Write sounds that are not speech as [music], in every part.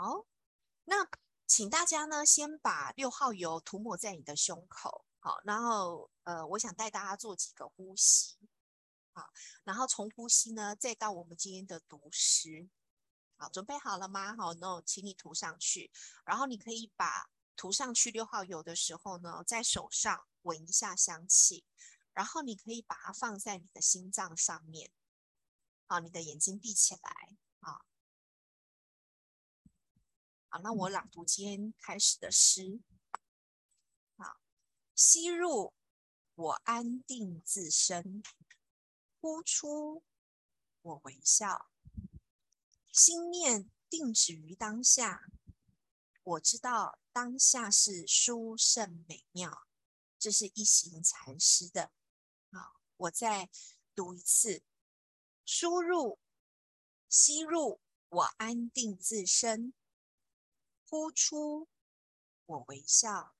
好，那请大家呢先把六号油涂抹在你的胸口，好，然后呃，我想带大家做几个呼吸，好，然后从呼吸呢再到我们今天的读诗，好，准备好了吗？好，那请你涂上去，然后你可以把涂上去六号油的时候呢，在手上闻一下香气，然后你可以把它放在你的心脏上面，好，你的眼睛闭起来。好，那我朗读今天开始的诗。好，吸入我安定自身，呼出我微笑，心念定止于当下。我知道当下是殊胜美妙，这是一行禅师的。好，我再读一次：输入、吸入我安定自身。呼出，我微笑，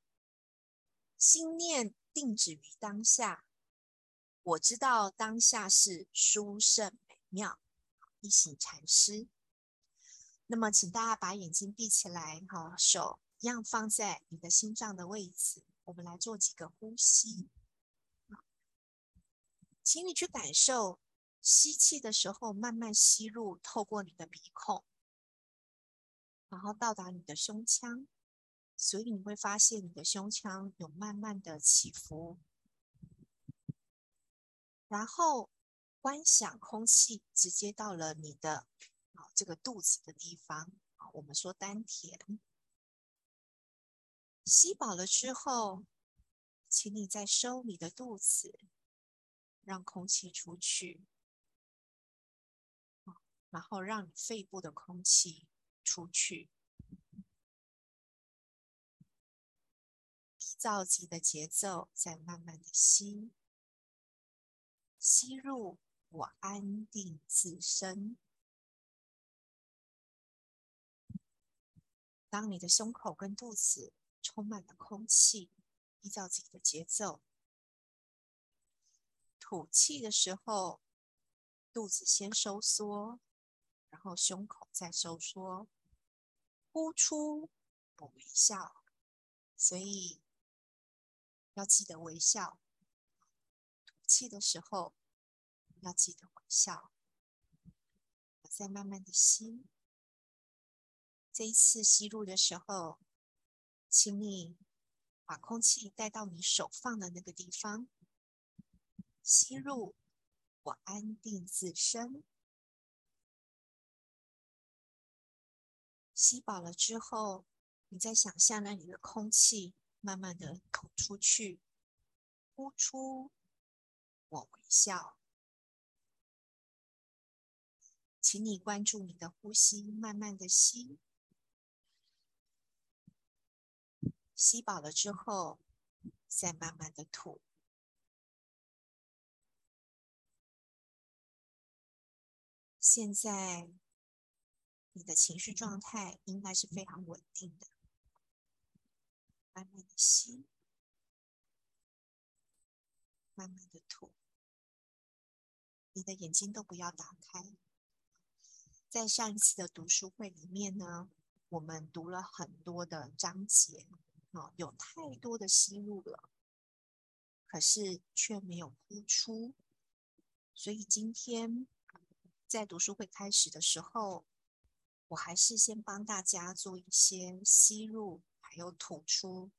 心念定止于当下。我知道当下是殊胜美妙，一行禅师。那么，请大家把眼睛闭起来，哈，手一样放在你的心脏的位置。我们来做几个呼吸。请你去感受吸气的时候，慢慢吸入，透过你的鼻孔。然后到达你的胸腔，所以你会发现你的胸腔有慢慢的起伏。然后观想空气直接到了你的啊这个肚子的地方啊，我们说丹田。吸饱了之后，请你再收你的肚子，让空气出去，然后让你肺部的空气。出去，依照自己的节奏，在慢慢的吸，吸入我安定自身。当你的胸口跟肚子充满了空气，依照自己的节奏，吐气的时候，肚子先收缩，然后胸口再收缩。呼出，我微笑，所以要记得微笑。吐气的时候要记得微笑。我再慢慢的吸，这一次吸入的时候，请你把空气带到你手放的那个地方，吸入，我安定自身。吸饱了之后，你再想象那里的空气慢慢的吐出去，呼出，我微笑。请你关注你的呼吸，慢慢的吸，吸饱了之后，再慢慢的吐。现在。你的情绪状态应该是非常稳定的。慢慢的吸，慢慢的吐。你的眼睛都不要打开。在上一次的读书会里面呢，我们读了很多的章节，啊，有太多的吸入了，可是却没有呼出。所以今天在读书会开始的时候。我还是先帮大家做一些吸入，还有吐出。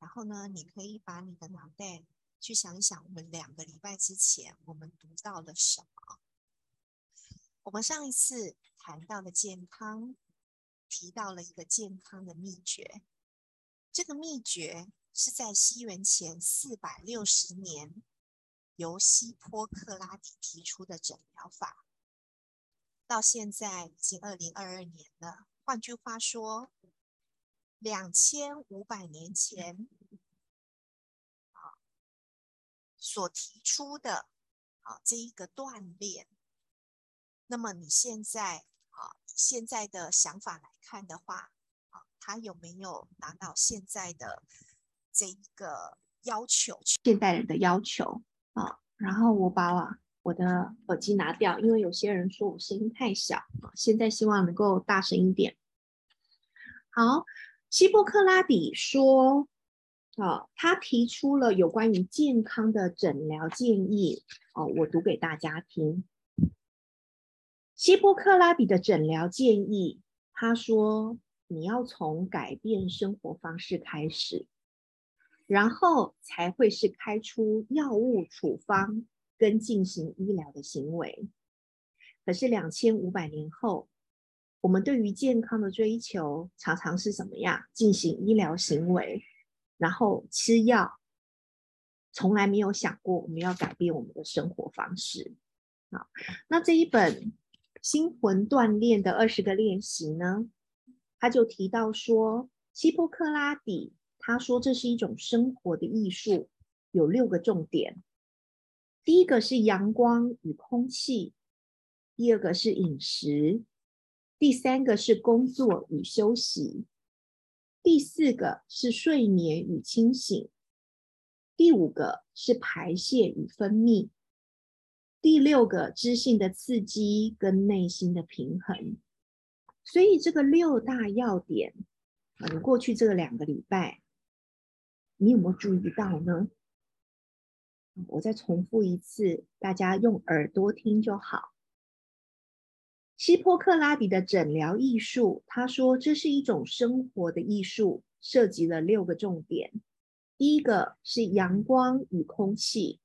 然后呢，你可以把你的脑袋去想一想，我们两个礼拜之前我们读到了什么？我们上一次谈到了健康，提到了一个健康的秘诀。这个秘诀是在西元前四百六十年由希波克拉底提出的诊疗法。到现在已经二零二二年了。换句话说，两千五百年前，啊，所提出的啊这一个锻炼，那么你现在啊现在的想法来看的话，啊，他有没有达到现在的这一个要求？现代人的要求啊？然后我把。我我的耳机拿掉，因为有些人说我声音太小啊。现在希望能够大声一点。好，希波克拉底说，啊，他提出了有关于健康的诊疗建议。哦，我读给大家听。希波克拉底的诊疗建议，他说，你要从改变生活方式开始，然后才会是开出药物处方跟进行医疗的行为。可是两千五百年后。我们对于健康的追求，常常是什么样？进行医疗行为，然后吃药，从来没有想过我们要改变我们的生活方式。好，那这一本《心魂锻炼的二十个练习》呢？他就提到说，希波克拉底他说这是一种生活的艺术，有六个重点。第一个是阳光与空气，第二个是饮食。第三个是工作与休息，第四个是睡眠与清醒，第五个是排泄与分泌，第六个知性的刺激跟内心的平衡。所以这个六大要点，啊，你过去这两个礼拜，你有没有注意到呢？我再重复一次，大家用耳朵听就好。希波克拉底的诊疗艺术，他说这是一种生活的艺术，涉及了六个重点。第一个是阳光与空气，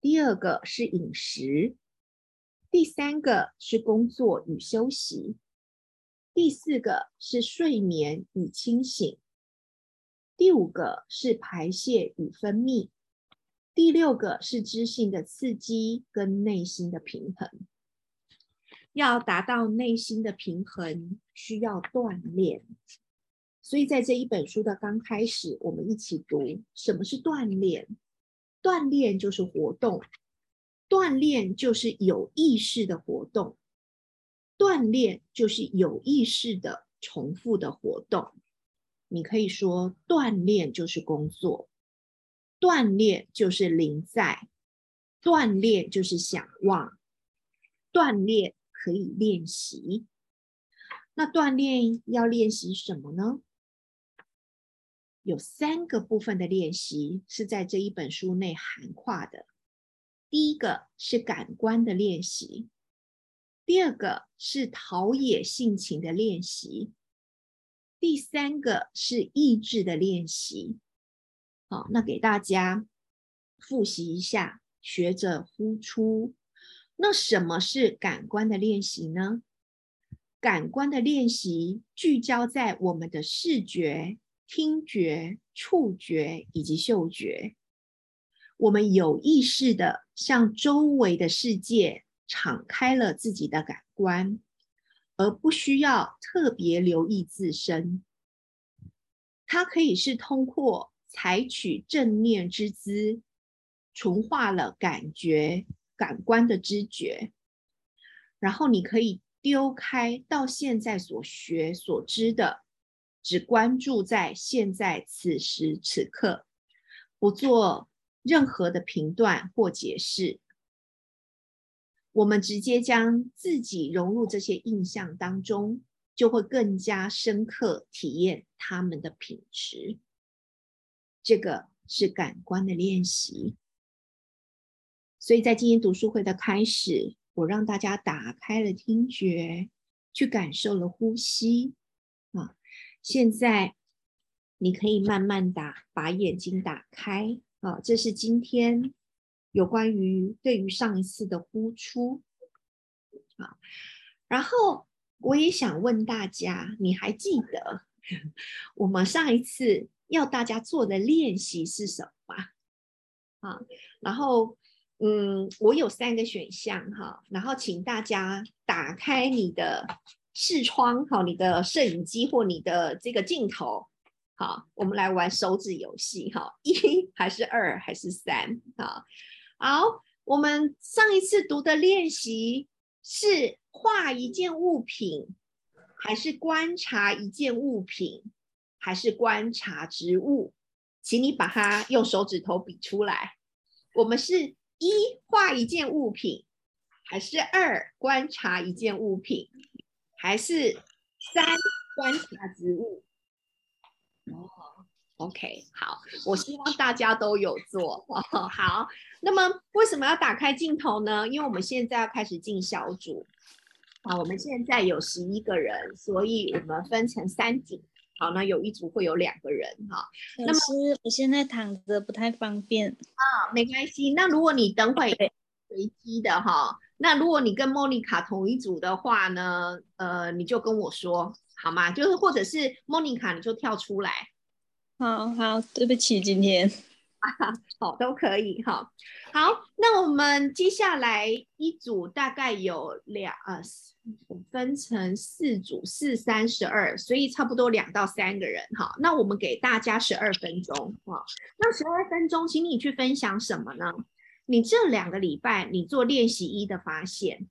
第二个是饮食，第三个是工作与休息，第四个是睡眠与清醒，第五个是排泄与分泌，第六个是知性的刺激跟内心的平衡。要达到内心的平衡，需要锻炼。所以在这一本书的刚开始，我们一起读什么是锻炼？锻炼就是活动，锻炼就是有意识的活动，锻炼就是有意识的重复的活动。你可以说，锻炼就是工作，锻炼就是临在，锻炼就是想望，锻炼。可以练习。那锻炼要练习什么呢？有三个部分的练习是在这一本书内涵跨的。第一个是感官的练习，第二个是陶冶性情的练习，第三个是意志的练习。好，那给大家复习一下，学着呼出。那什么是感官的练习呢？感官的练习聚焦在我们的视觉、听觉、触觉以及嗅觉。我们有意识的向周围的世界敞开了自己的感官，而不需要特别留意自身。它可以是通过采取正念之姿，纯化了感觉。感官的知觉，然后你可以丢开到现在所学所知的，只关注在现在此时此刻，不做任何的评断或解释。我们直接将自己融入这些印象当中，就会更加深刻体验他们的品质。这个是感官的练习。所以在今天读书会的开始，我让大家打开了听觉，去感受了呼吸啊。现在你可以慢慢打，把眼睛打开啊。这是今天有关于对于上一次的呼出啊。然后我也想问大家，你还记得 [laughs] 我们上一次要大家做的练习是什么啊？然后。嗯，我有三个选项哈，然后请大家打开你的视窗，好，你的摄影机或你的这个镜头，好，我们来玩手指游戏哈，一还是二还是三？好，好，我们上一次读的练习是画一件物品，还是观察一件物品，还是观察植物？请你把它用手指头比出来，我们是。一画一件物品，还是二观察一件物品，还是三观察植物。哦，OK，好，我希望大家都有做。好，那么为什么要打开镜头呢？因为我们现在要开始进小组。啊，我们现在有十一个人，所以我们分成三组。好，那有一组会有两个人哈。那么我现在躺着不太方便啊，没关系。那如果你等会随机的哈，那如果你跟莫妮卡同一组的话呢，呃，你就跟我说好吗？就是或者是莫妮卡你就跳出来。好好，对不起，今天。[laughs] 好，都可以哈。好，那我们接下来一组大概有两呃，分成四组，四三十二，所以差不多两到三个人哈。那我们给大家十二分钟哈。那十二分钟，请你去分享什么呢？你这两个礼拜你做练习一的发现，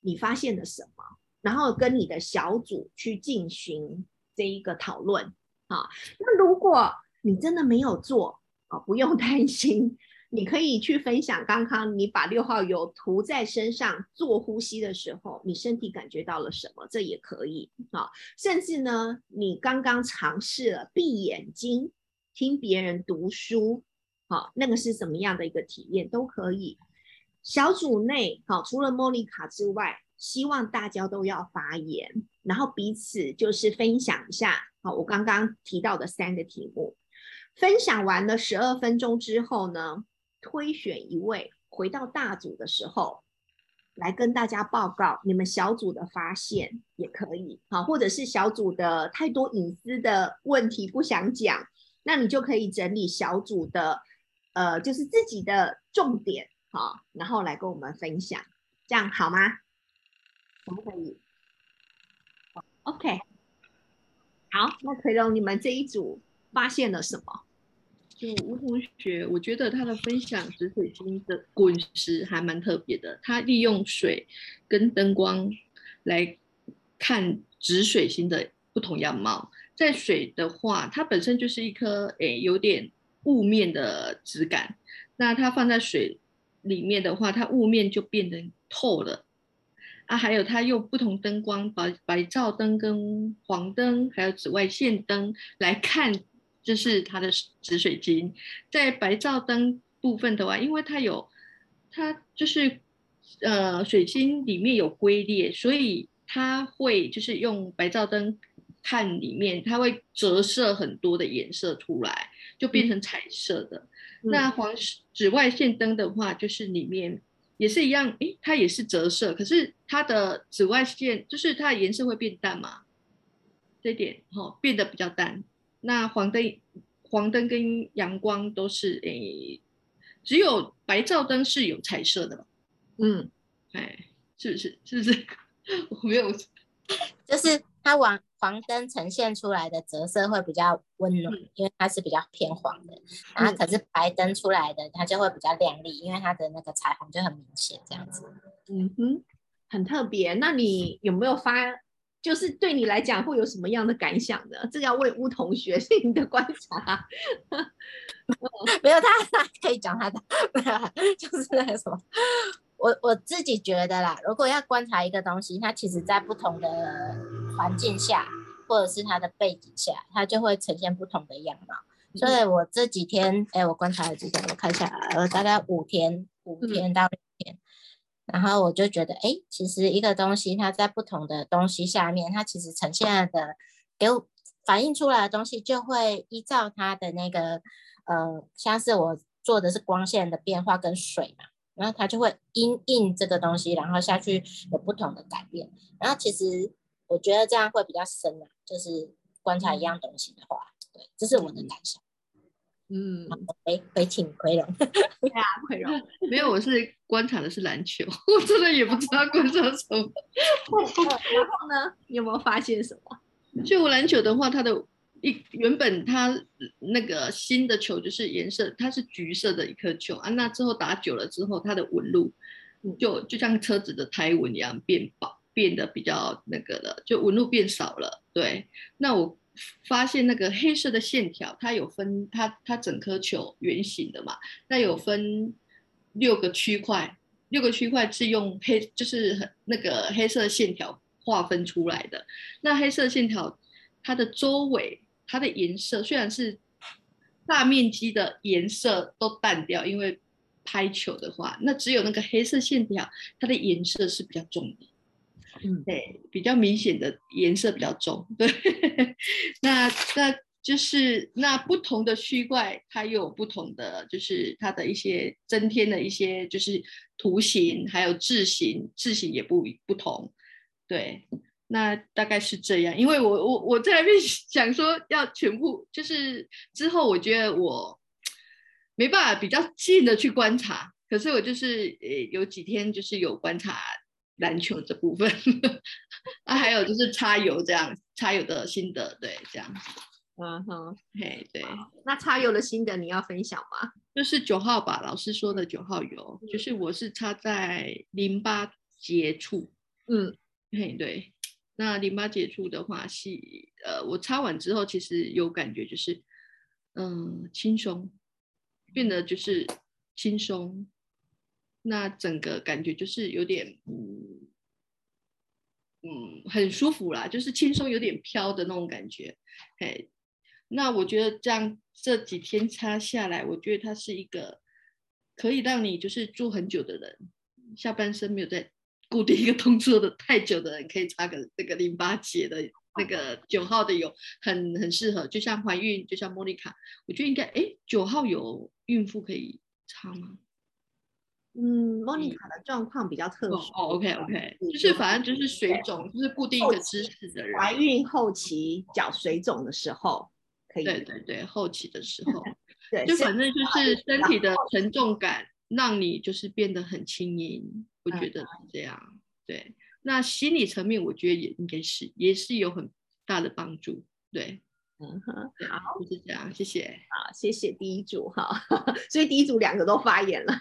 你发现了什么？然后跟你的小组去进行这一个讨论啊。那如果你真的没有做，啊，不用担心，你可以去分享刚刚你把六号油涂在身上做呼吸的时候，你身体感觉到了什么？这也可以啊。甚至呢，你刚刚尝试了闭眼睛听别人读书，好，那个是什么样的一个体验都可以。小组内，好，除了莫妮卡之外，希望大家都要发言，然后彼此就是分享一下，好，我刚刚提到的三个题目。分享完了十二分钟之后呢，推选一位回到大组的时候，来跟大家报告你们小组的发现也可以，好，或者是小组的太多隐私的问题不想讲，那你就可以整理小组的，呃，就是自己的重点，好，然后来跟我们分享，这样好吗？可不可以？OK，好，那奎龙，你们这一组发现了什么？就吴同学，我觉得他的分享紫水晶的滚石还蛮特别的。他利用水跟灯光来看紫水晶的不同样貌。在水的话，它本身就是一颗诶有点雾面的质感。那它放在水里面的话，它雾面就变得透了。啊，还有它用不同灯光，白白照灯跟黄灯，还有紫外线灯来看。就是它的紫水晶，在白照灯部分的话，因为它有它就是呃水晶里面有龟裂，所以它会就是用白照灯看里面，它会折射很多的颜色出来，就变成彩色的。那黄紫外线灯的话，就是里面也是一样，诶，它也是折射，可是它的紫外线就是它的颜色会变淡嘛，这点哈变得比较淡。那黄灯、黄灯跟阳光都是诶，只有白照灯是有彩色的嗯，哎，是不是？是不是？[laughs] 我没有，[laughs] 就是它往黄灯呈现出来的折射会比较温暖，因为它是比较偏黄的。然后可是白灯出来的它就会比较亮丽，因为它的那个彩虹就很明显，这样子。嗯哼，很特别。那你有没有发？就是对你来讲会有什么样的感想呢？这个要问吴同学，[laughs] 是你的观察。[laughs] 没有他，他可以讲他的，就是那个什么，我我自己觉得啦，如果要观察一个东西，它其实在不同的环境下，或者是它的背景下，它就会呈现不同的样貌。所以我这几天，哎，我观察了几天，我看下来，我大概五天，五天到六天。然后我就觉得，哎，其实一个东西它在不同的东西下面，它其实呈现的给我反映出来的东西，就会依照它的那个，呃，像是我做的是光线的变化跟水嘛，然后它就会因应这个东西，然后下去有不同的改变。然后其实我觉得这样会比较深啊，就是观察一样东西的话，对，这是我的感受。嗯，回回请奎龙。[laughs] 对啊，奎龙，没有，我是观察的是篮球，[laughs] 我真的也不知道观察什么。然后呢，你有没有发现什么？就篮球的话，它的一原本它那个新的球就是颜色，它是橘色的一颗球啊，那之后打久了之后，它的纹路就就像车子的胎纹一样变薄，变得比较那个了，就纹路变少了。对，那我。发现那个黑色的线条，它有分，它它整颗球圆形的嘛，那有分六个区块，六个区块是用黑，就是很那个黑色线条划分出来的。那黑色线条它的周围，它的颜色虽然是大面积的颜色都淡掉，因为拍球的话，那只有那个黑色线条，它的颜色是比较重的。嗯，对，比较明显的颜色比较重。[laughs] 对，那那就是那不同的区块，它有不同的，就是它的一些增添的一些，就是图形，还有字形，字形也不不同。对，那大概是这样。因为我我我在那边 [laughs] 想说要全部，就是之后我觉得我没办法比较近的去观察，可是我就是呃有几天就是有观察。篮球这部分，啊，还有就是擦油这样，擦油的心得，对，这样，嗯哼，嘿，对，那擦油的心得你要分享吗？就是九号吧，老师说的九号油，就是我是擦在淋巴结处，嗯，嘿，对，那淋巴结处的话是，呃，我擦完之后其实有感觉，就是，嗯，轻松，变得就是轻松。那整个感觉就是有点，嗯嗯，很舒服啦，就是轻松，有点飘的那种感觉。哎，那我觉得这样这几天擦下来，我觉得它是一个可以让你就是住很久的人，下半身没有在固定一个动作的太久的人，可以擦个这个淋巴结的那个九号的油，很很适合。就像怀孕，就像莫妮卡，我觉得应该，哎，九号有孕妇可以擦吗？嗯，莫妮卡的状况比较特殊。哦，OK OK，就是反正就是水肿，就是固定一个姿势的人。怀孕后期脚水肿的时候，可以。对对对，后期的时 [laughs] 候，对，就反正就是身体的沉重感让你就是变得很轻盈，我觉得是这样。对，那心理层面我觉得也应该是也是有很大的帮助。对。嗯哼，好，就是这样，谢谢。好，谢谢第一组哈，[laughs] 所以第一组两个都发言了。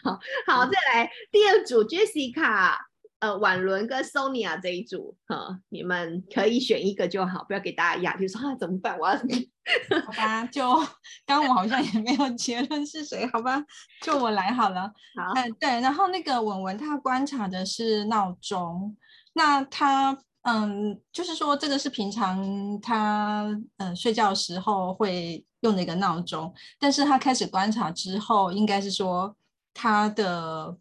好，再来第二组，Jessica，呃，婉伦跟 Sonia 这一组，哈，你们可以选一个就好，不要给大家压力，说啊怎么办？我要好吧，就刚我好像也没有结论是谁，好吧，就我来好了。好，嗯，对，然后那个文文他观察的是闹钟，那他。嗯，就是说这个是平常他嗯睡觉时候会用的一个闹钟，但是他开始观察之后，应该是说他的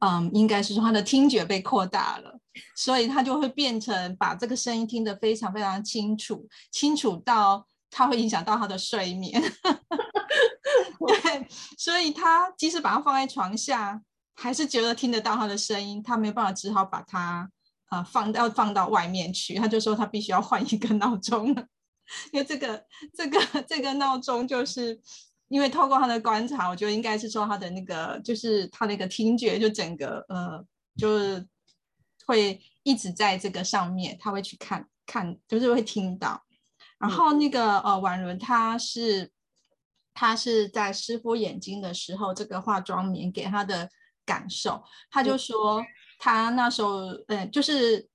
嗯，应该是说他的听觉被扩大了，所以他就会变成把这个声音听得非常非常清楚，清楚到他会影响到他的睡眠。[laughs] 对，所以他即使把它放在床下，还是觉得听得到他的声音，他没有办法，只好把它。啊，放到放到外面去，他就说他必须要换一个闹钟了，[laughs] 因为这个这个这个闹钟就是因为透过他的观察，我觉得应该是说他的那个就是他那个听觉就整个呃就是会一直在这个上面，他会去看看，就是会听到。然后那个呃婉伦他是他是在湿敷眼睛的时候，这个化妆棉给他的感受，他就说。他那时候，嗯，就是，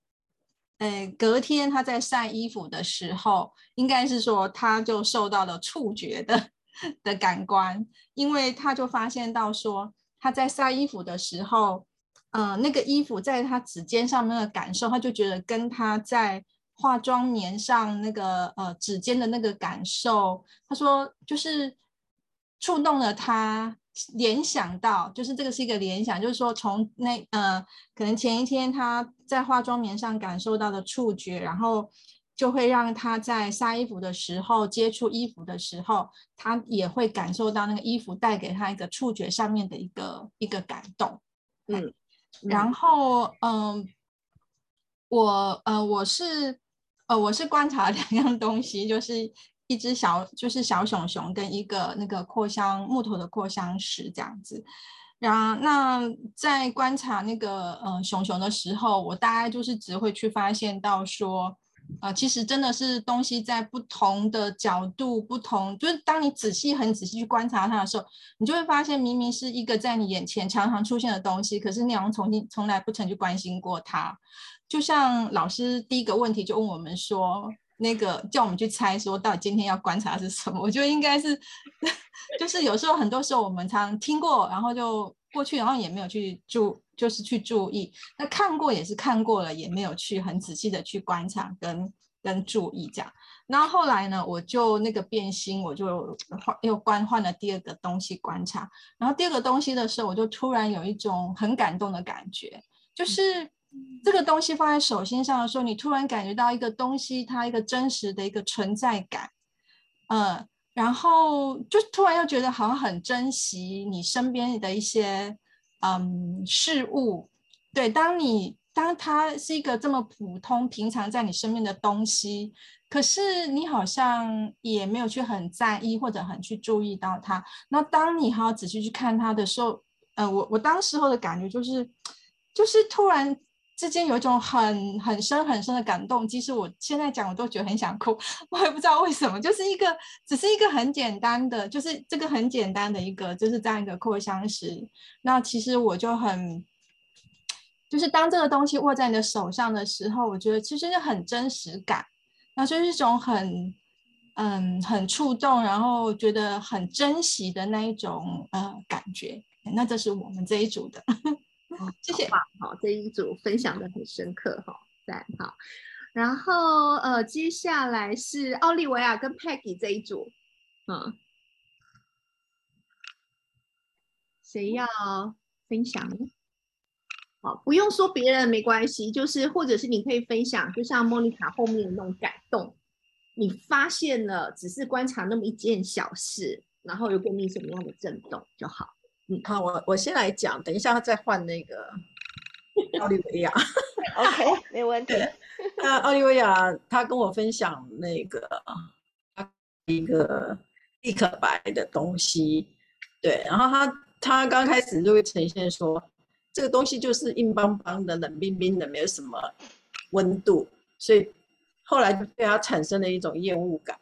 呃，隔天他在晒衣服的时候，应该是说他就受到了触觉的 [laughs] 的感官，因为他就发现到说他在晒衣服的时候，嗯，那个衣服在他指尖上面的感受，他就觉得跟他在化妆棉上那个呃指尖的那个感受，他说就是触动了他。联想到，就是这个是一个联想，就是说从那呃，可能前一天他在化妆棉上感受到的触觉，然后就会让他在晒衣服的时候接触衣服的时候，他也会感受到那个衣服带给他一个触觉上面的一个一个感动。嗯，然后嗯，我呃我是呃我是观察 [laughs] 两样东西，就是。一只小就是小熊熊跟一个那个扩香木头的扩香石这样子，然后那在观察那个呃熊熊的时候，我大概就是只会去发现到说，呃其实真的是东西在不同的角度不同，就是当你仔细很仔细去观察它的时候，你就会发现明明是一个在你眼前常常出现的东西，可是你好像从从来不曾去关心过它。就像老师第一个问题就问我们说。那个叫我们去猜，说到底今天要观察是什么？我觉得应该是，[laughs] 就是有时候很多时候我们常听过，然后就过去，然后也没有去注，就是去注意。那看过也是看过了，也没有去很仔细的去观察跟跟注意这样。然后后来呢，我就那个变心，我就换又观换了第二个东西观察。然后第二个东西的时候，我就突然有一种很感动的感觉，就是这个东西放在手心上的时候，你突然感觉到一个东西它一个真实的一个存在感，嗯。然后就突然又觉得好像很珍惜你身边的一些嗯事物，对，当你当它是一个这么普通平常在你身边的东西，可是你好像也没有去很在意或者很去注意到它。那当你还要仔细去看它的时候，呃，我我当时候的感觉就是，就是突然。之间有一种很很深很深的感动，即使我现在讲，我都觉得很想哭。[laughs] 我也不知道为什么，就是一个只是一个很简单的，就是这个很简单的一个，就是这样一个扩香石。那其实我就很，就是当这个东西握在你的手上的时候，我觉得其实是很真实感，那就是一种很嗯很触动，然后觉得很珍惜的那一种呃感觉。那这是我们这一组的。谢谢，好，这一组分享的很深刻，哈，赞，好，然后呃，接下来是奥利维亚跟 Peggy 这一组，嗯，谁要分享？好，不用说别人没关系，就是或者是你可以分享，就像莫妮卡后面的那种感动，你发现了，只是观察那么一件小事，然后又给你什么样的震动就好。好，我我先来讲，等一下再换那个 [laughs] 奥利维亚。[laughs] OK，[laughs] 没问题。那奥利维亚他跟我分享那个一个立可白的东西，对，然后他他刚开始就会呈现说，这个东西就是硬邦邦的、冷冰冰的，没有什么温度，所以后来就对他产生了一种厌恶感，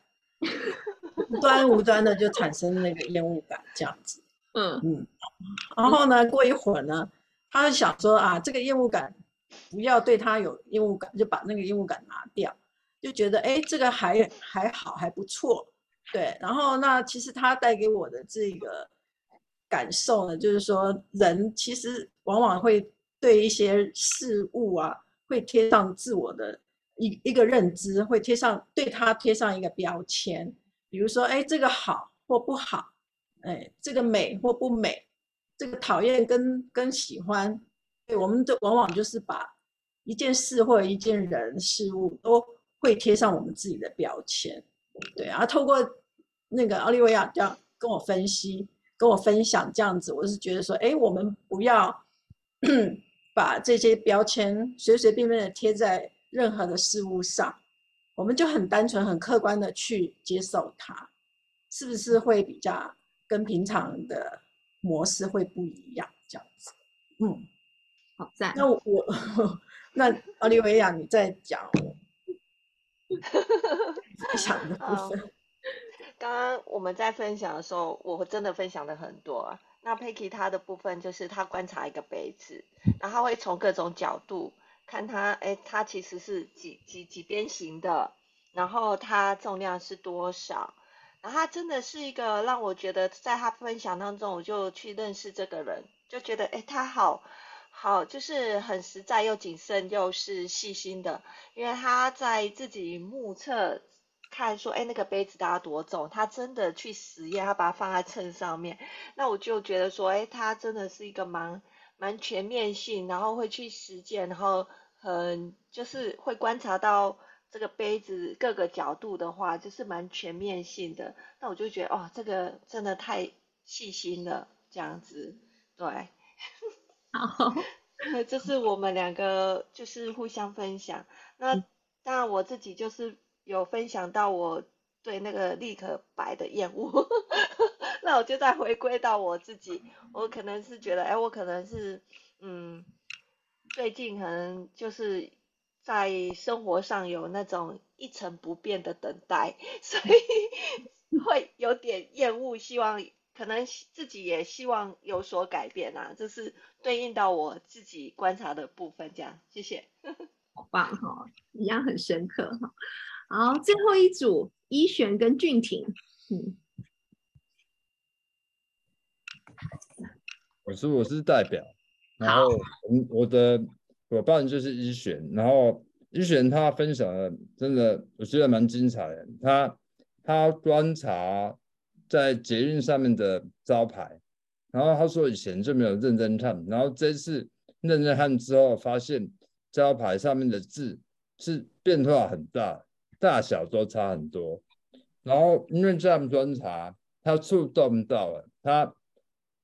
无端无端的就产生那个厌恶感，这样子。嗯嗯，然后呢，过一会儿呢，他就想说啊，这个厌恶感不要对他有厌恶感，就把那个厌恶感拿掉，就觉得哎，这个还还好，还不错，对。然后那其实他带给我的这个感受呢，就是说人其实往往会对一些事物啊，会贴上自我的一一个认知，会贴上对他贴上一个标签，比如说哎，这个好或不好。哎，这个美或不美，这个讨厌跟跟喜欢，对，我们都往往就是把一件事或者一件人事物都会贴上我们自己的标签，对啊。透过那个奥利维亚这样跟我分析、跟我分享这样子，我是觉得说，哎，我们不要 [clears throat] 把这些标签随随便便的贴在任何的事物上，我们就很单纯、很客观的去接受它，是不是会比较？跟平常的模式会不一样，这样子，嗯，好在那我 [laughs] 那奥利维亚你在讲分享的部分。刚刚我们在分享的时候，我真的分享的很多啊。那 Peggy 他的部分就是他观察一个杯子，然后会从各种角度看它，哎，它其实是几几几边形的，然后它重量是多少。然后他真的是一个让我觉得，在他分享当中，我就去认识这个人，就觉得，哎，他好好，就是很实在又谨慎又是细心的，因为他在自己目测看说，哎，那个杯子大概多重，他真的去实验，他把它放在秤上面，那我就觉得说，哎，他真的是一个蛮蛮全面性，然后会去实践，然后很就是会观察到。这个杯子各个角度的话，就是蛮全面性的。那我就觉得，哦，这个真的太细心了，这样子，对。好，[laughs] 这是我们两个就是互相分享。那当然我自己就是有分享到我对那个立可白的厌恶。[laughs] 那我就再回归到我自己，我可能是觉得，哎，我可能是，嗯，最近可能就是。在生活上有那种一成不变的等待，[laughs] 所以 [laughs] 会有点厌恶，希望可能自己也希望有所改变啊，这是对应到我自己观察的部分。这样，谢谢。[laughs] 好棒哈，一样很深刻哈。好，最后一组，一璇跟俊廷，嗯。我是我是代表，然后我我的伙伴就是一璇，然后一璇他分享的真的我觉得蛮精彩的，他他观察在捷运上面的招牌，然后他说以前就没有认真看，然后这次认真看之后发现招牌上面的字是变化很大，大小都差很多，然后因为这样观察，他触动到了他。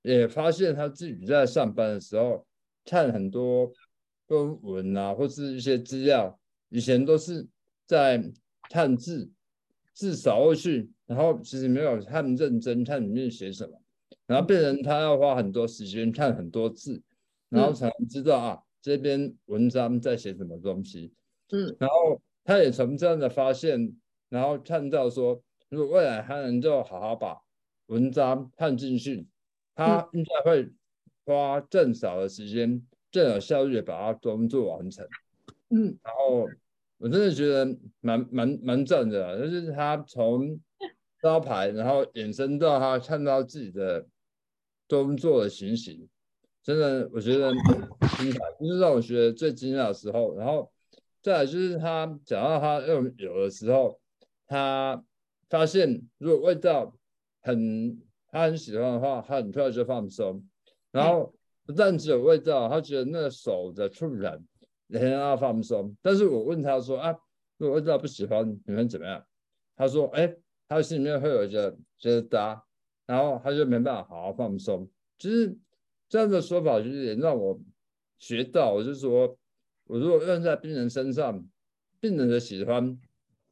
也发现他自己在上班的时候看很多公文啊，或是一些资料，以前都是在看字，字扫过去，然后其实没有看认真看里面写什么，然后变成他要花很多时间看很多字，然后才能知道啊这边文章在写什么东西。嗯，然后他也从这样的发现，然后看到说，如果未来他能够好好把文章看进去。他应该会花更少的时间，更有效率的把它工作完成。嗯，然后我真的觉得蛮蛮蛮赞的，就是他从招牌，然后衍生到他看到自己的工作的情形，真的我觉得精彩，就是让我觉得最惊讶的时候。然后再来就是他讲到他用有的时候，他发现如果味道很。他很喜欢的话，他很快就放松，然后不但只有味道，他觉得那个手的触感也让他放松。但是我问他说啊，如果味道不喜欢，你们怎么样？他说，哎，他心里面会有一个觉得搭，然后他就没办法好好放松。其实这样的说法就是也让我学到，我就说我如果用在病人身上，病人的喜欢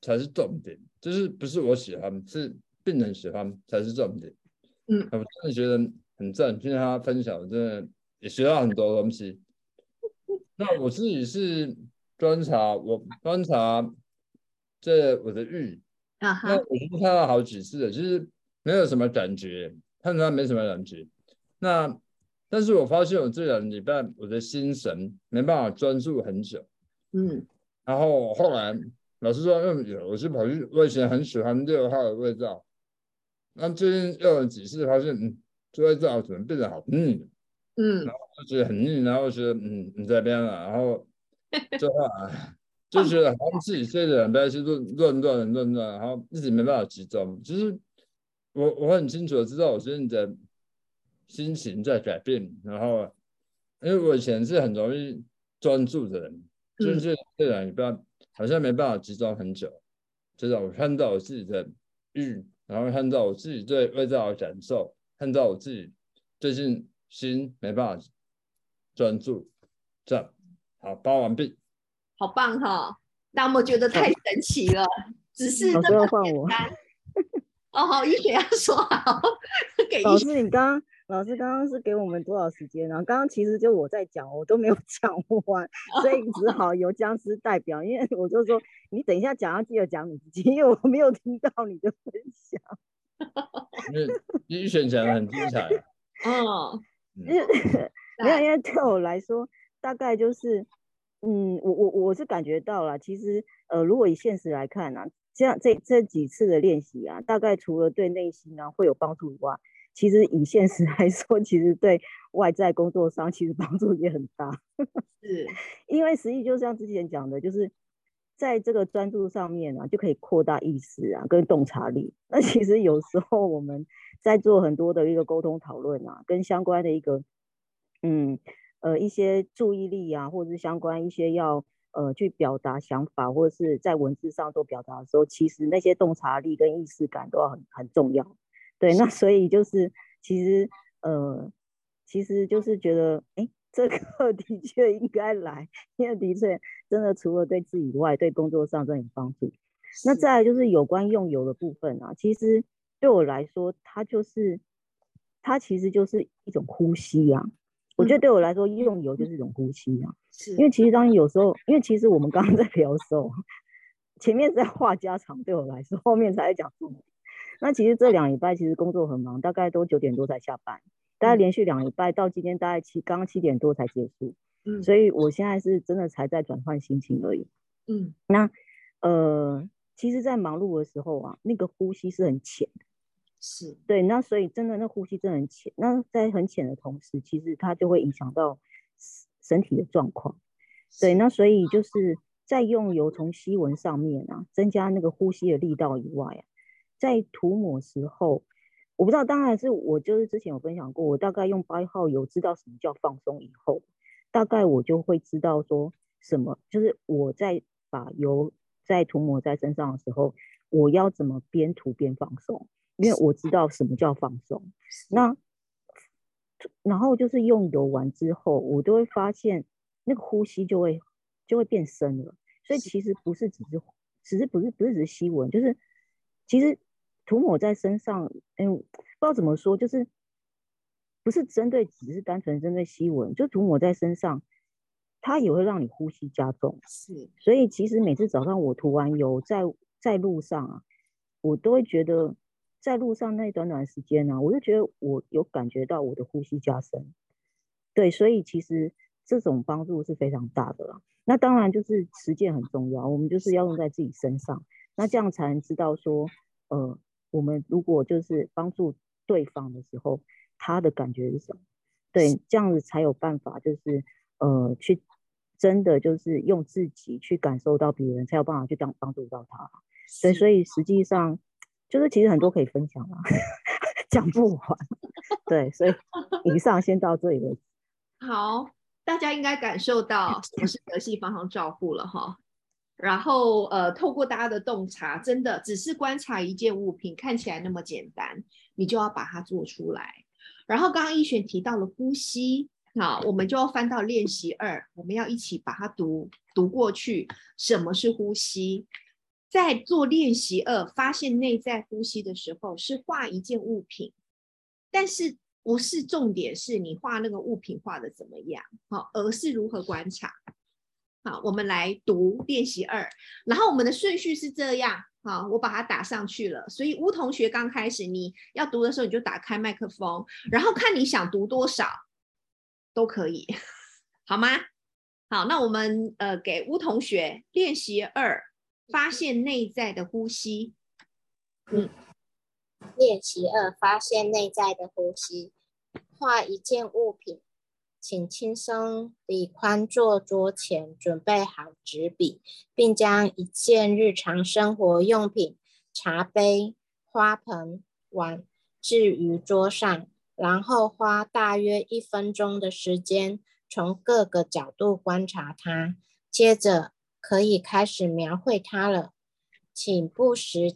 才是重点，就是不是我喜欢，是病人喜欢才是重点。嗯，我真的觉得很赞，听他分享，真的也学到很多东西。那我自己是观察，我观察这我的玉，那我是看了好几次的，其实没有什么感觉，看他没什么感觉。那但是我发现我这两礼拜我的心神没办法专注很久，嗯，然后后来老师说嗯有，我是跑去，我以前很喜欢六号的味道。那最近用了几次，发现嗯，这味道怎么变得好腻？嗯，然后就觉得很腻，然后觉得嗯，你在边了，然后就啊，就觉得好像自己这两边是乱乱乱乱乱，然后一直没办法集中。其实我我很清楚的知道，我最近的心情在改变。然后因为我以前是很容易专注的人，就是这两边好像没办法集中很久，就是我看到我自己的欲。然后看到我自己对味道的感受，看到我自己最近心没办法专注，这样好包完毕，好棒哈！那我觉得太神奇了，[laughs] 只是老师要换我。哦，好，一雪要说好，[laughs] 给老师，你刚刚老师刚刚是给我们多少时间？然后刚刚其实就我在讲，我都没有讲完，[laughs] 所以只好由僵尸代表，因为我就说你等一下讲要记得讲你自己，因为我没有听到你的分享。因为一选讲的很精彩。嗯，因为 [laughs] 没有，因为对我来说，大概就是，嗯，我我我是感觉到了，其实呃，如果以现实来看呢。这样这这几次的练习啊，大概除了对内心啊会有帮助以外，其实以现实来说，其实对外在工作上其实帮助也很大。是，[laughs] 因为实际就像之前讲的，就是在这个专注上面啊，就可以扩大意识啊跟洞察力。那其实有时候我们在做很多的一个沟通讨论啊，跟相关的一个嗯呃一些注意力啊，或者是相关一些要。呃，去表达想法或者是在文字上做表达的时候，其实那些洞察力跟意识感都要很很重要。对，那所以就是其实呃，其实就是觉得，哎，这个 [laughs] 的确应该来，因为的确真的除了对自己以外，对工作上真的有帮助。那再来就是有关用油的部分啊，其实对我来说，它就是它其实就是一种呼吸啊。我觉得对我来说，用油就是一种呼吸啊。是，因为其实当有时候，因为其实我们刚刚在聊的时候，前面在话家常，对我来说，后面才在讲重点。那其实这两礼拜其实工作很忙，大概都九点多才下班，大概连续两礼拜到今天大概七，刚刚七点多才结束。嗯，所以我现在是真的才在转换心情而已。嗯，那呃，其实，在忙碌的时候啊，那个呼吸是很浅的。是对，那所以真的那呼吸真的很浅，那在很浅的同时，其实它就会影响到身体的状况。对，那所以就是在用油从吸纹上面啊，增加那个呼吸的力道以外啊，在涂抹时候，我不知道，当然是我就是之前有分享过，我大概用八号油知道什么叫放松以后，大概我就会知道说什么，就是我在把油在涂抹在身上的时候，我要怎么边涂边放松，因为我知道什么叫放松。那然后就是用油完之后，我都会发现。那个呼吸就会就会变深了，所以其实不是只是只是不是不是只是吸闻，就是其实涂抹在身上，嗯，不知道怎么说，就是不是针对只是单纯针对吸闻，就涂抹在身上，它也会让你呼吸加重。是，所以其实每次早上我涂完油在在路上啊，我都会觉得在路上那短短时间呢，我就觉得我有感觉到我的呼吸加深。对，所以其实。这种帮助是非常大的啦。那当然就是实践很重要，我们就是要用在自己身上，那这样才能知道说，呃，我们如果就是帮助对方的时候，他的感觉是什么？对，这样子才有办法，就是呃，去真的就是用自己去感受到别人，才有办法去当帮助到他。对，所以实际上就是其实很多可以分享啊，[laughs] 讲不完。对，所以以上先到这里为止。[laughs] 好。大家应该感受到什么是德系方向照顾了哈，然后呃，透过大家的洞察，真的只是观察一件物品看起来那么简单，你就要把它做出来。然后刚刚一璇提到了呼吸，好，我们就要翻到练习二，我们要一起把它读读过去。什么是呼吸？在做练习二发现内在呼吸的时候，是画一件物品，但是。不是重点，是你画那个物品画的怎么样，好，而是如何观察。好，我们来读练习二，然后我们的顺序是这样，好，我把它打上去了。所以吴同学刚开始你要读的时候，你就打开麦克风，然后看你想读多少都可以，好吗？好，那我们呃给吴同学练习二，发现内在的呼吸，嗯。练习二：发现内在的呼吸。画一件物品，请轻松地宽坐桌前，准备好纸笔，并将一件日常生活用品——茶杯、花盆、碗——置于桌上，然后花大约一分钟的时间，从各个角度观察它。接着可以开始描绘它了。请不时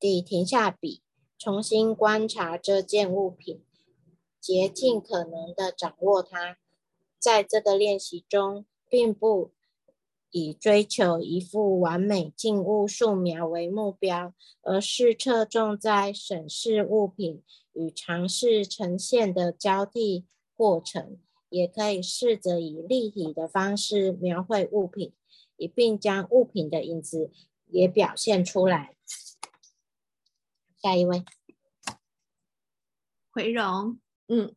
地停下笔。重新观察这件物品，竭尽可能的掌握它。在这个练习中，并不以追求一幅完美静物素描为目标，而是侧重在审视物品与尝试呈现的交替过程。也可以试着以立体的方式描绘物品，一并将物品的影子也表现出来。下一位，回荣，嗯，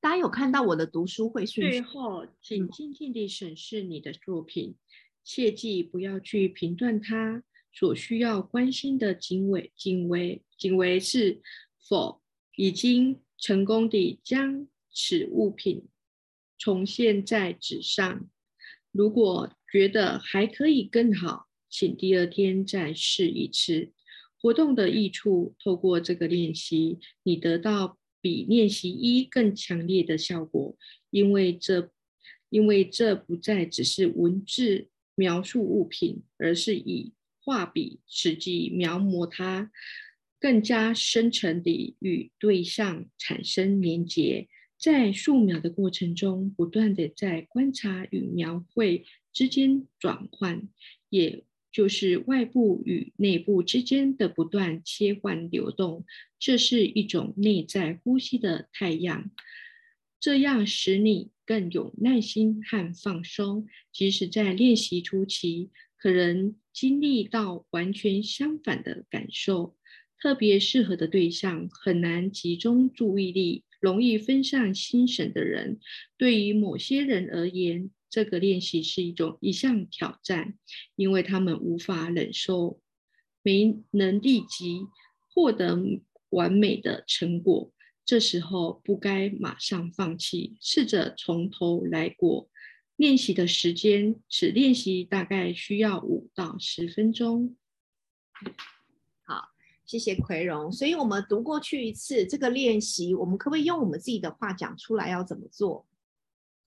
大家有看到我的读书会？最后，请静静地审视你的作品，切记不要去评断它。所需要关心的，仅为仅为仅为是否已经成功地将此物品重现在纸上。如果觉得还可以更好。请第二天再试一次。活动的益处，透过这个练习，你得到比练习一更强烈的效果，因为这，因为这不再只是文字描述物品，而是以画笔实际描摹它，更加深层地与对象产生连结，在素描的过程中，不断的在观察与描绘之间转换，也。就是外部与内部之间的不断切换流动，这是一种内在呼吸的太阳，这样使你更有耐心和放松。即使在练习初期，可能经历到完全相反的感受。特别适合的对象很难集中注意力，容易分散心神的人，对于某些人而言。这个练习是一种一项挑战，因为他们无法忍受没能立即获得完美的成果，这时候不该马上放弃，试着从头来过。练习的时间，此练习大概需要五到十分钟。好，谢谢奎荣。所以我们读过去一次这个练习，我们可不可以用我们自己的话讲出来要怎么做？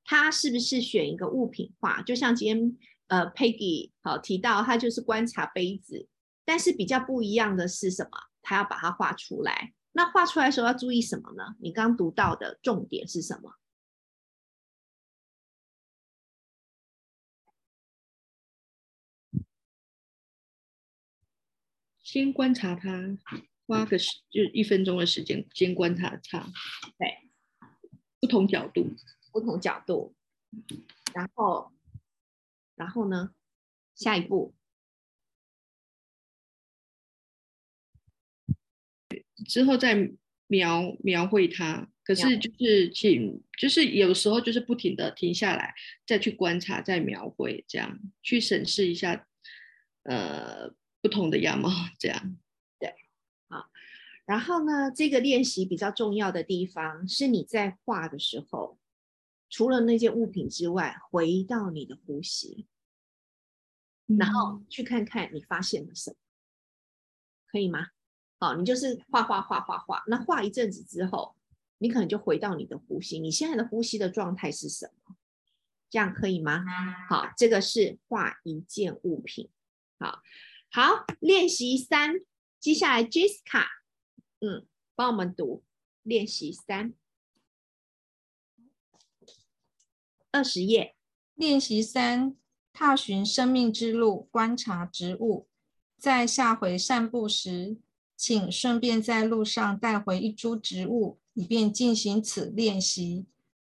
他是不是选一个物品画？就像今天呃 Peggy 好提到，他就是观察杯子，但是比较不一样的是什么？他要把它画出来。那画出来的时候要注意什么呢？你刚读到的重点是什么？先观察它，花个时就一分钟的时间，先观察它，对，不同角度，不同角度，然后，然后呢？下一步之后再描描绘它。可是就是请，就是有时候就是不停的停下来，再去观察，再描绘，这样去审视一下，呃。不同的样貌，这样对，好。然后呢，这个练习比较重要的地方是你在画的时候，除了那件物品之外，回到你的呼吸，然后去看看你发现了什么，可以吗？好，你就是画画画画画，那画一阵子之后，你可能就回到你的呼吸，你现在的呼吸的状态是什么？这样可以吗？好，这个是画一件物品，好。好，练习三，接下来 Jessica，嗯，帮我们读练习三，二十页。练习三，踏寻生命之路，观察植物。在下回散步时，请顺便在路上带回一株植物，以便进行此练习。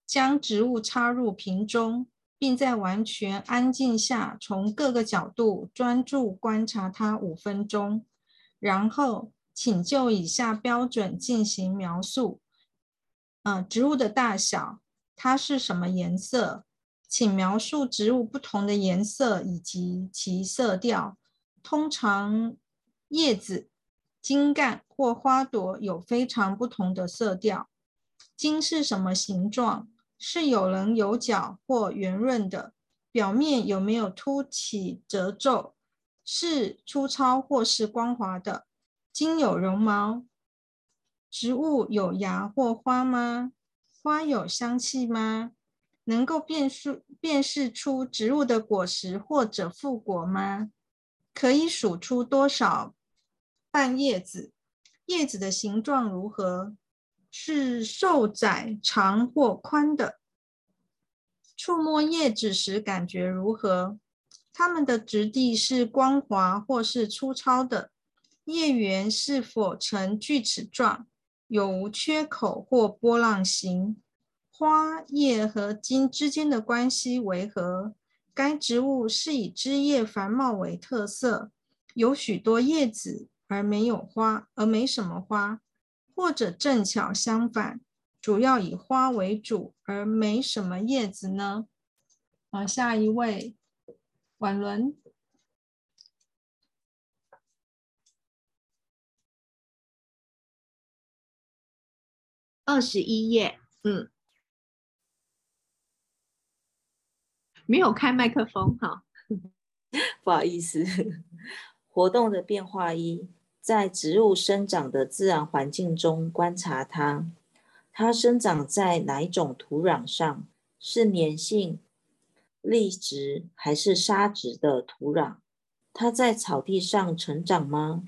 将植物插入瓶中。并在完全安静下，从各个角度专注观察它五分钟，然后请就以下标准进行描述：嗯，植物的大小，它是什么颜色？请描述植物不同的颜色以及其色调。通常，叶子、茎干或花朵有非常不同的色调。茎是什么形状？是有棱有角或圆润的，表面有没有凸起褶皱？是粗糙或是光滑的？茎有绒毛？植物有芽或花吗？花有香气吗？能够辨识辨识出植物的果实或者副果吗？可以数出多少半叶子？叶子的形状如何？是瘦窄、长或宽的。触摸叶子时感觉如何？它们的质地是光滑或是粗糙的？叶缘是否呈锯齿状？有无缺口或波浪形？花叶和茎之间的关系为何？该植物是以枝叶繁茂为特色，有许多叶子而没有花，而没什么花。或者正巧相反，主要以花为主，而没什么叶子呢？好，下一位，婉伦，二十一页，嗯，没有开麦克风，哈，[laughs] 不好意思，[laughs] 活动的变化一。在植物生长的自然环境中观察它，它生长在哪一种土壤上？是粘性、砾质还是沙质的土壤？它在草地上成长吗？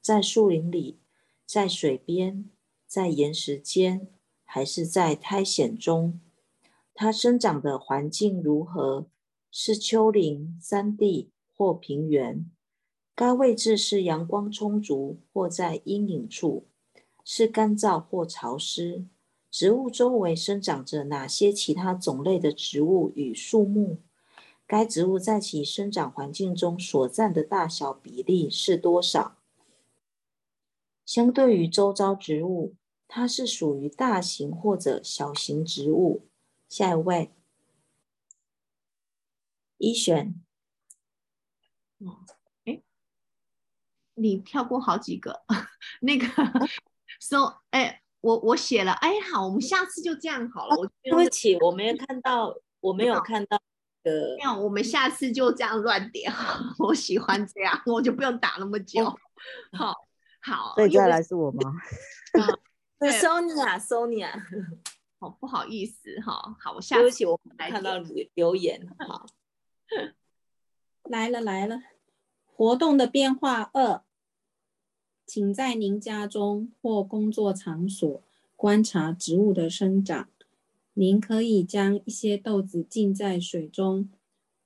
在树林里？在水边？在岩石间？还是在苔藓中？它生长的环境如何？是丘陵、山地或平原？该位置是阳光充足或在阴影处，是干燥或潮湿。植物周围生长着哪些其他种类的植物与树木？该植物在其生长环境中所占的大小比例是多少？相对于周遭植物，它是属于大型或者小型植物。下一位，一选。你跳过好几个，那个 [laughs] so 哎，我我写了，哎好，我们下次就这样好了。我对不起，我没有看到，我没有看到的这。样，我们下次就这样乱点。[laughs] 我喜欢这样，我就不用打那么久。好，好，所以再来是我吗？[laughs] [laughs] 对 Sonia，Sonia，好不好意思哈，好，我下不起，我看到点留留言。好，来了来了，活动的变化二，请在您家中或工作场所观察植物的生长。您可以将一些豆子浸在水中，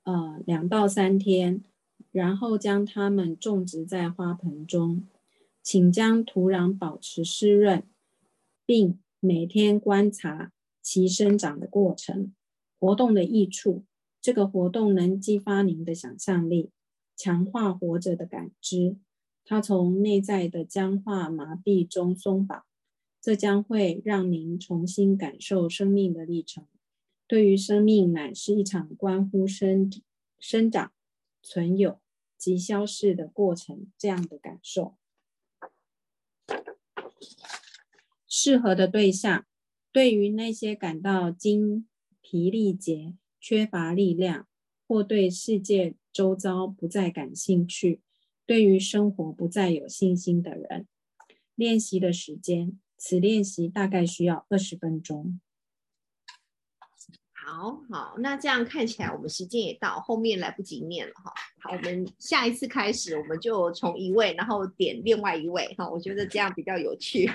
呃，两到三天，然后将它们种植在花盆中。请将土壤保持湿润，并每天观察其生长的过程。活动的益处，这个活动能激发您的想象力，强化活着的感知。它从内在的僵化麻痹中松绑，这将会让您重新感受生命的历程。对于生命乃是一场关乎生生长、存有及消逝的过程这样的感受。适合的对象，对于那些感到精疲力竭、缺乏力量，或对世界周遭不再感兴趣，对于生活不再有信心的人。练习的时间，此练习大概需要二十分钟。好好，那这样看起来我们时间也到，后面来不及念了哈。好，我们下一次开始，我们就从一位，然后点另外一位哈，我觉得这样比较有趣。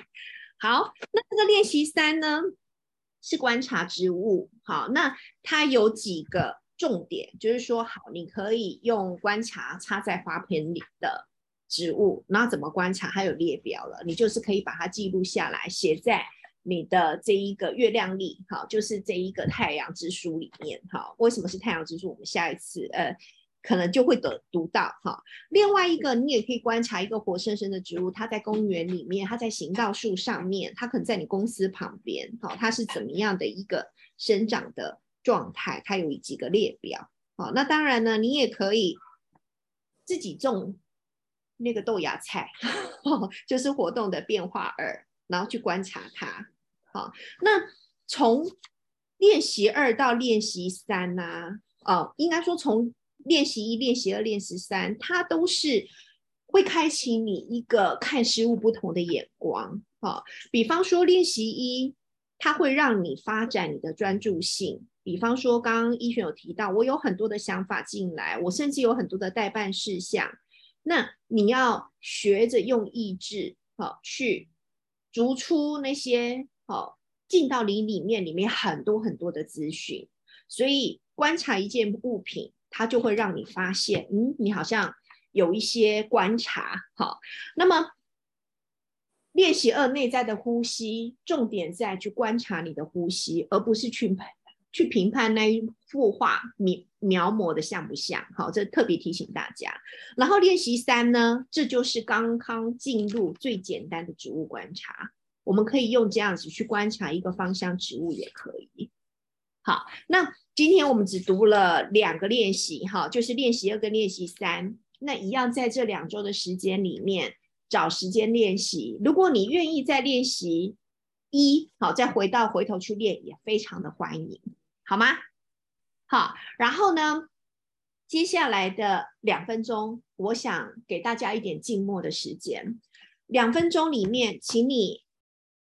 好，那这个练习三呢是观察植物。好，那它有几个重点，就是说，好，你可以用观察插在花盆里的植物，那怎么观察？它有列表了，你就是可以把它记录下来，写在你的这一个月亮历，哈，就是这一个太阳之书里面，哈，为什么是太阳之书？我们下一次呃可能就会得读到哈。另外一个，你也可以观察一个活生生的植物，它在公园里面，它在行道树上面，它可能在你公司旁边，好，它是怎么样的一个生长的状态？它有几个列表，好，那当然呢，你也可以自己种那个豆芽菜，[laughs] 就是活动的变化二，然后去观察它。好，那从练习二到练习三呢、哦，应该说从练习一、练习二、练习三，它都是会开启你一个看事物不同的眼光。好、比方说练习一，它会让你发展你的专注性。比方说，刚刚医学有提到，我有很多的想法进来，我甚至有很多的代办事项。那你要学着用意志，好、去逐出那些好、进到你里面里面很多很多的资讯。所以观察一件物品，它就会让你发现，嗯，你好像有一些观察。好，那么练习二内在的呼吸，重点在去观察你的呼吸，而不是去去评判那一幅画描描摹的像不像。好，这特别提醒大家。然后练习三呢，这就是刚刚进入最简单的植物观察，我们可以用这样子去观察一个芳香植物也可以。好，那今天我们只读了两个练习，哈，就是练习二跟练习三。那一样在这两周的时间里面找时间练习。如果你愿意再练习一，好，再回到回头去练，也非常的欢迎，好吗？好，然后呢，接下来的两分钟，我想给大家一点静默的时间。两分钟里面，请你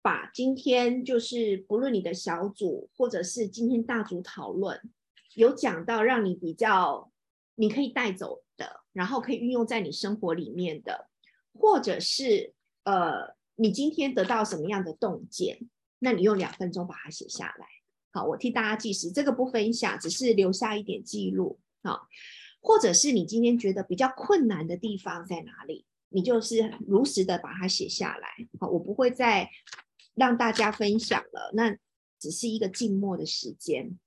把今天就是不论你的小组或者是今天大组讨论有讲到让你比较你可以带走的，然后可以运用在你生活里面的，或者是呃你今天得到什么样的洞见，那你用两分钟把它写下来。好，我替大家计时，这个不分享，只是留下一点记录。好，或者是你今天觉得比较困难的地方在哪里，你就是如实的把它写下来。好，我不会再让大家分享了，那只是一个静默的时间。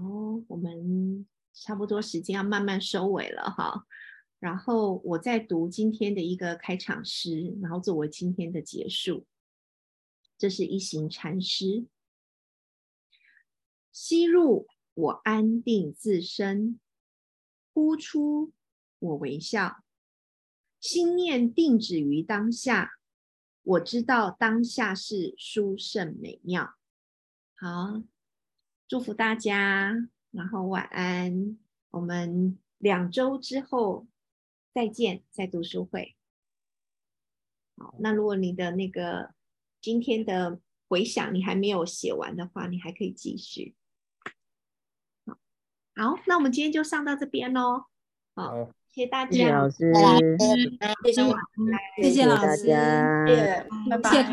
哦我们差不多时间要慢慢收尾了哈。然后我再读今天的一个开场诗，然后作为今天的结束。这是一行禅师：吸入我安定自身，呼出我微笑，心念定止于当下。我知道当下是殊胜美妙。好，祝福大家，然后晚安。我们两周之后再见，在读书会。好，那如果你的那个今天的回想你还没有写完的话，你还可以继续。好，好，那我们今天就上到这边喽。好，谢谢大家，谢谢老师，谢谢，谢谢老师，谢谢，拜拜。